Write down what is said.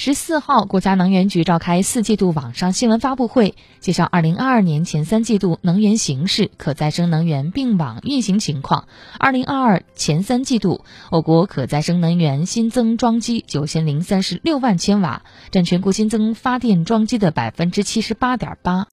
十四号国家能源局召开四季度网上新闻发布会介绍二零二二年前三季度能源形势可再生能源并网运行情况。二零二二前三季度我国可再生能源新增装机九千零三十六万千瓦占全国新增发电装机的百分之七十八点八。